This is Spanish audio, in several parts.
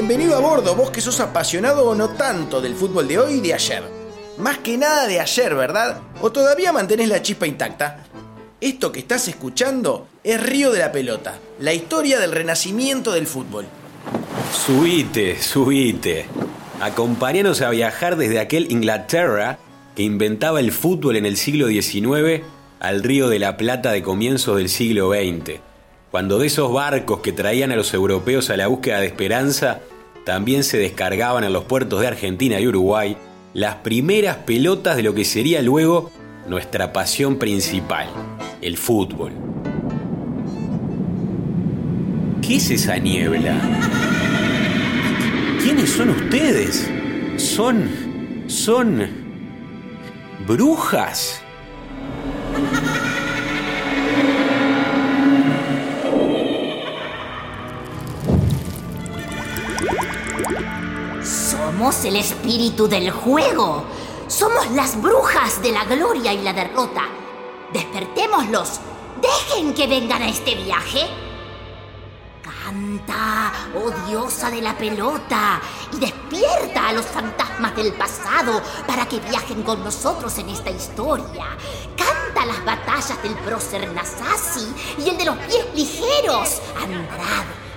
Bienvenido a bordo, vos que sos apasionado o no tanto del fútbol de hoy y de ayer. Más que nada de ayer, ¿verdad? ¿O todavía mantenés la chispa intacta? Esto que estás escuchando es Río de la Pelota, la historia del renacimiento del fútbol. Subite, subite. Acompáñanos a viajar desde aquel Inglaterra que inventaba el fútbol en el siglo XIX al Río de la Plata de comienzos del siglo XX cuando de esos barcos que traían a los europeos a la búsqueda de esperanza, también se descargaban en los puertos de Argentina y Uruguay las primeras pelotas de lo que sería luego nuestra pasión principal, el fútbol. ¿Qué es esa niebla? ¿Quiénes son ustedes? Son... son... brujas. Somos el espíritu del juego. Somos las brujas de la gloria y la derrota. Despertémoslos. Dejen que vengan a este viaje. Canta, oh diosa de la pelota, y despierta a los fantasmas del pasado para que viajen con nosotros en esta historia. Canta las batallas del prócer Nasasi y el de los pies ligeros, Andrade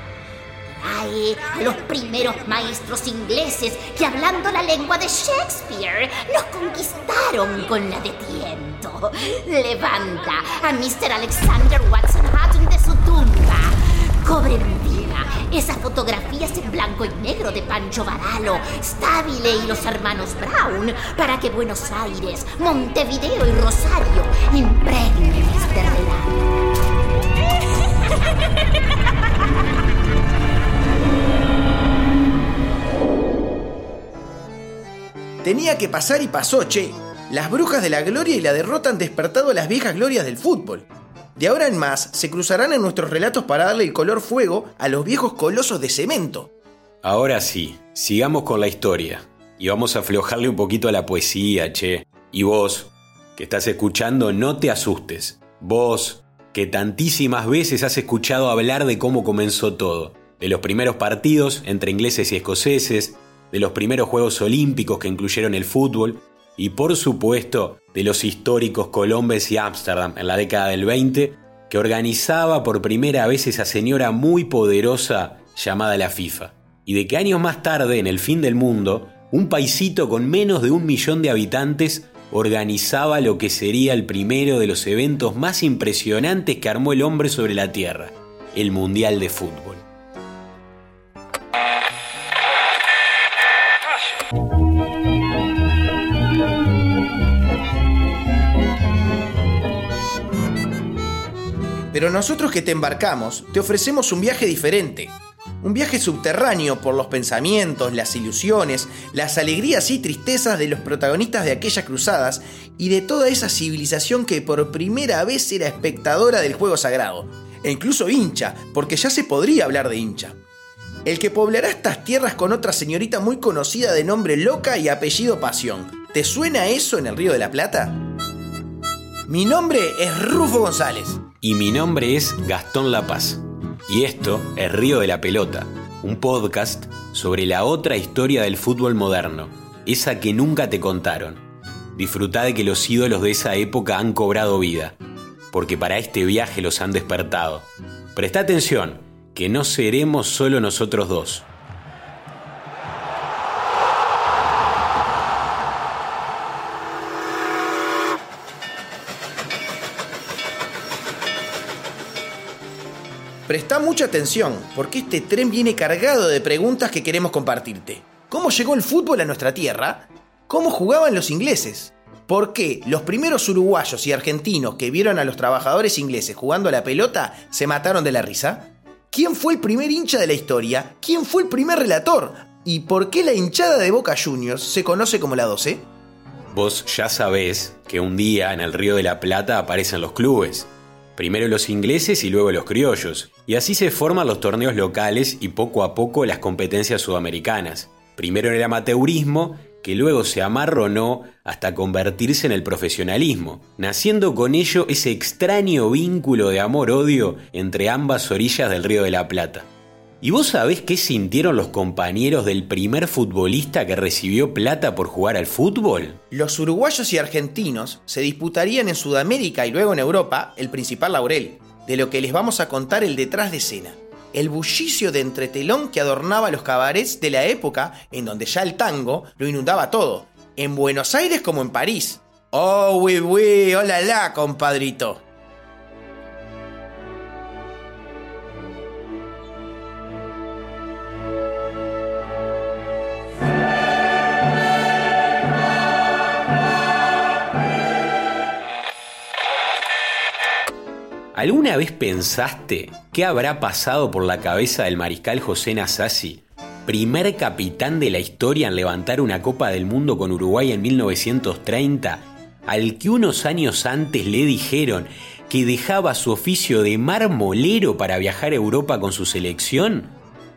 a los primeros maestros ingleses que hablando la lengua de Shakespeare nos conquistaron con la de tiento. Levanta a Mr. Alexander Watson Hutton de su tumba. Cobre vida esas fotografías en blanco y negro de Pancho Varalo, Stabile y los hermanos Brown para que Buenos Aires, Montevideo y Rosario impregnen este relato. Tenía que pasar y pasó, che. Las brujas de la gloria y la derrota han despertado a las viejas glorias del fútbol. De ahora en más, se cruzarán en nuestros relatos para darle el color fuego a los viejos colosos de cemento. Ahora sí, sigamos con la historia. Y vamos a aflojarle un poquito a la poesía, che. Y vos, que estás escuchando, no te asustes. Vos, que tantísimas veces has escuchado hablar de cómo comenzó todo. De los primeros partidos entre ingleses y escoceses, de los primeros Juegos Olímpicos que incluyeron el fútbol y por supuesto de los históricos Colombes y Ámsterdam en la década del 20 que organizaba por primera vez esa señora muy poderosa llamada la FIFA. Y de que años más tarde, en el fin del mundo, un paisito con menos de un millón de habitantes organizaba lo que sería el primero de los eventos más impresionantes que armó el hombre sobre la Tierra, el Mundial de Fútbol. Pero nosotros que te embarcamos, te ofrecemos un viaje diferente. Un viaje subterráneo por los pensamientos, las ilusiones, las alegrías y tristezas de los protagonistas de aquellas cruzadas y de toda esa civilización que por primera vez era espectadora del juego sagrado. E incluso hincha, porque ya se podría hablar de hincha. El que poblará estas tierras con otra señorita muy conocida de nombre Loca y apellido Pasión. ¿Te suena eso en el Río de la Plata? Mi nombre es Rufo González y mi nombre es Gastón La Paz. Y esto es Río de la Pelota, un podcast sobre la otra historia del fútbol moderno, esa que nunca te contaron. Disfruta de que los ídolos de esa época han cobrado vida, porque para este viaje los han despertado. Presta atención, que no seremos solo nosotros dos. Presta mucha atención, porque este tren viene cargado de preguntas que queremos compartirte. ¿Cómo llegó el fútbol a nuestra tierra? ¿Cómo jugaban los ingleses? ¿Por qué los primeros uruguayos y argentinos que vieron a los trabajadores ingleses jugando a la pelota se mataron de la risa? ¿Quién fue el primer hincha de la historia? ¿Quién fue el primer relator? ¿Y por qué la hinchada de Boca Juniors se conoce como la 12? Vos ya sabés que un día en el Río de la Plata aparecen los clubes. Primero los ingleses y luego los criollos. Y así se forman los torneos locales y poco a poco las competencias sudamericanas. Primero el amateurismo, que luego se amarronó hasta convertirse en el profesionalismo, naciendo con ello ese extraño vínculo de amor-odio entre ambas orillas del Río de la Plata. ¿Y vos sabés qué sintieron los compañeros del primer futbolista que recibió plata por jugar al fútbol? Los uruguayos y argentinos se disputarían en Sudamérica y luego en Europa el principal laurel, de lo que les vamos a contar el detrás de escena. El bullicio de entretelón que adornaba los cabarets de la época en donde ya el tango lo inundaba todo, en Buenos Aires como en París. Oh, oui, oui, hola la, compadrito. ¿Alguna vez pensaste qué habrá pasado por la cabeza del mariscal José Nasasi, primer capitán de la historia en levantar una Copa del Mundo con Uruguay en 1930, al que unos años antes le dijeron que dejaba su oficio de marmolero para viajar a Europa con su selección?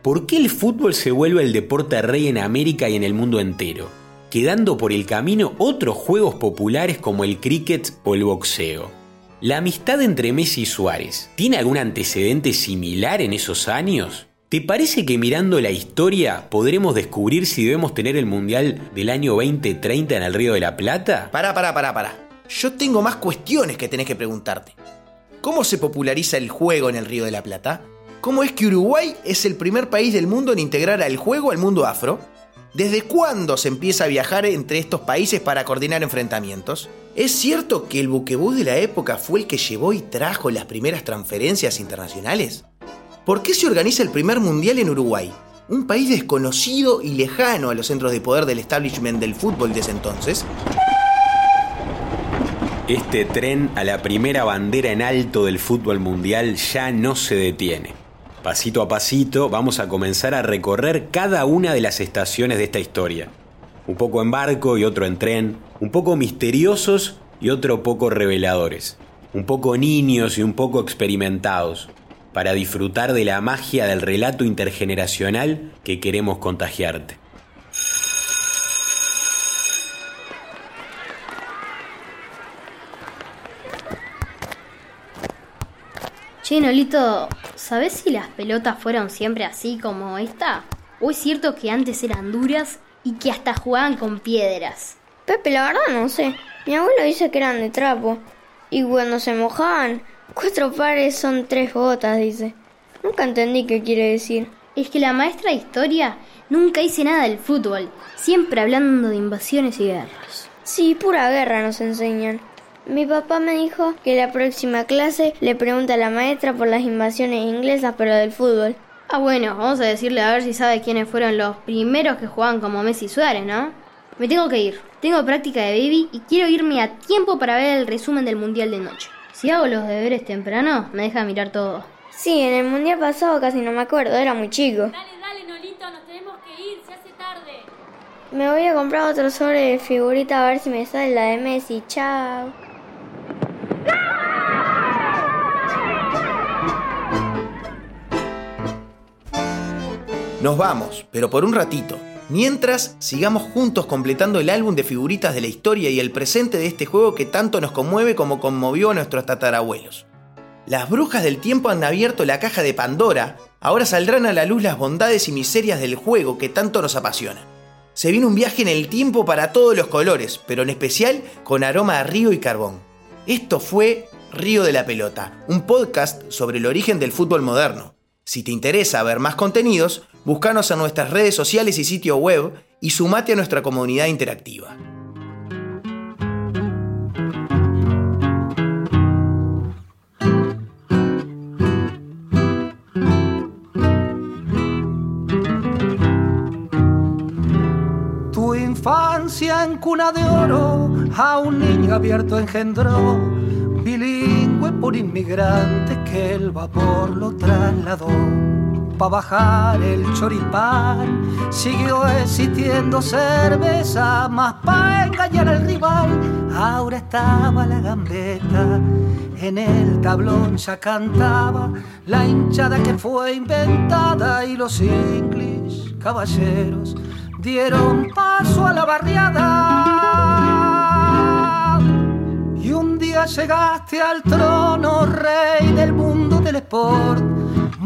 ¿Por qué el fútbol se vuelve el deporte rey en América y en el mundo entero? quedando por el camino otros juegos populares como el cricket o el boxeo. ¿La amistad entre Messi y Suárez tiene algún antecedente similar en esos años? ¿Te parece que mirando la historia podremos descubrir si debemos tener el Mundial del año 2030 en el Río de la Plata? Pará, pará, pará, pará. Yo tengo más cuestiones que tenés que preguntarte. ¿Cómo se populariza el juego en el Río de la Plata? ¿Cómo es que Uruguay es el primer país del mundo en integrar al juego al mundo afro? ¿Desde cuándo se empieza a viajar entre estos países para coordinar enfrentamientos? ¿Es cierto que el buquebús de la época fue el que llevó y trajo las primeras transferencias internacionales? ¿Por qué se organiza el primer mundial en Uruguay? Un país desconocido y lejano a los centros de poder del establishment del fútbol de entonces. Este tren a la primera bandera en alto del fútbol mundial ya no se detiene. Pasito a pasito vamos a comenzar a recorrer cada una de las estaciones de esta historia. Un poco en barco y otro en tren, un poco misteriosos y otro poco reveladores, un poco niños y un poco experimentados, para disfrutar de la magia del relato intergeneracional que queremos contagiarte. Che, Nolito, ¿sabés si las pelotas fueron siempre así como esta? ¿O es cierto que antes eran duras y que hasta jugaban con piedras? Pepe, la verdad no sé. Mi abuelo dice que eran de trapo. Y cuando se mojaban, cuatro pares son tres gotas, dice. Nunca entendí qué quiere decir. Es que la maestra de historia nunca dice nada del fútbol, siempre hablando de invasiones y guerras. Sí, pura guerra nos enseñan. Mi papá me dijo que la próxima clase le pregunta a la maestra por las invasiones inglesas, pero del fútbol. Ah, bueno, vamos a decirle a ver si sabe quiénes fueron los primeros que jugaban como Messi y Suárez, ¿no? Me tengo que ir. Tengo práctica de baby y quiero irme a tiempo para ver el resumen del mundial de noche. Si hago los deberes temprano, me deja mirar todo. Sí, en el mundial pasado casi no me acuerdo, era muy chico. Dale, dale, Nolito, nos tenemos que ir, se hace tarde. Me voy a comprar otro sobre de figurita a ver si me sale la de Messi. Chao. Nos vamos, pero por un ratito. Mientras, sigamos juntos completando el álbum de figuritas de la historia y el presente de este juego que tanto nos conmueve como conmovió a nuestros tatarabuelos. Las brujas del tiempo han abierto la caja de Pandora, ahora saldrán a la luz las bondades y miserias del juego que tanto nos apasiona. Se viene un viaje en el tiempo para todos los colores, pero en especial con aroma a río y carbón. Esto fue Río de la Pelota, un podcast sobre el origen del fútbol moderno. Si te interesa ver más contenidos, búscanos en nuestras redes sociales y sitio web y sumate a nuestra comunidad interactiva. Tu infancia en cuna de oro a un niño abierto engendró, bilingüe por inmigrante que el vapor lo trasladó. Pa' bajar el choripán siguió existiendo cerveza, más pa' engañar al rival. Ahora estaba la gambeta, en el tablón ya cantaba la hinchada que fue inventada y los English caballeros dieron paso a la barriada. Y un día llegaste al trono, rey del mundo del sport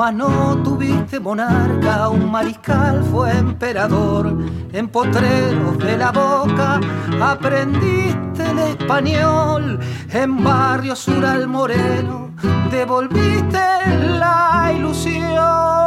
no tuviste monarca, un mariscal fue emperador. En potreros de la boca aprendiste el español, en barrio sur al moreno devolviste la ilusión.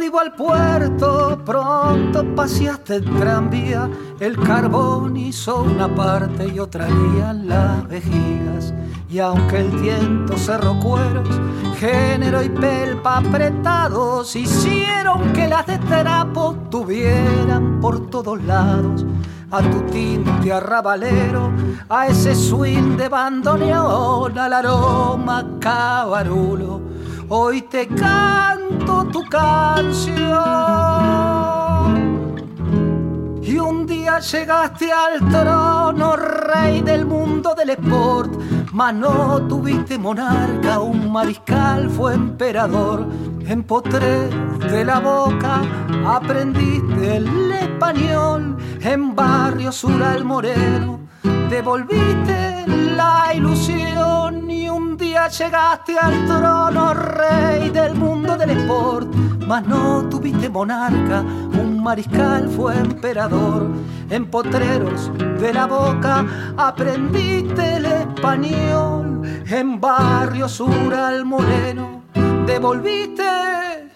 Arribo al puerto, pronto paseaste el tranvía, el carbón hizo una parte y otra día las vejigas. Y aunque el viento cerró cueros, género y pelpa apretados, hicieron que las de trapo tuvieran por todos lados a tu tinte arrabalero, a ese swing de bandoneón, al aroma cabarulo hoy te canto tu canción. Y un día llegaste al trono, rey del mundo del sport, mas no tuviste monarca, un mariscal fue emperador. En potre de la boca aprendiste el español, en barrio sur al moreno devolviste la ilusión y un día llegaste al trono, rey del mundo del sport, mas no tuviste monarca, un mariscal fue emperador. En potreros de la boca aprendiste el español, en barrio sur al moreno devolviste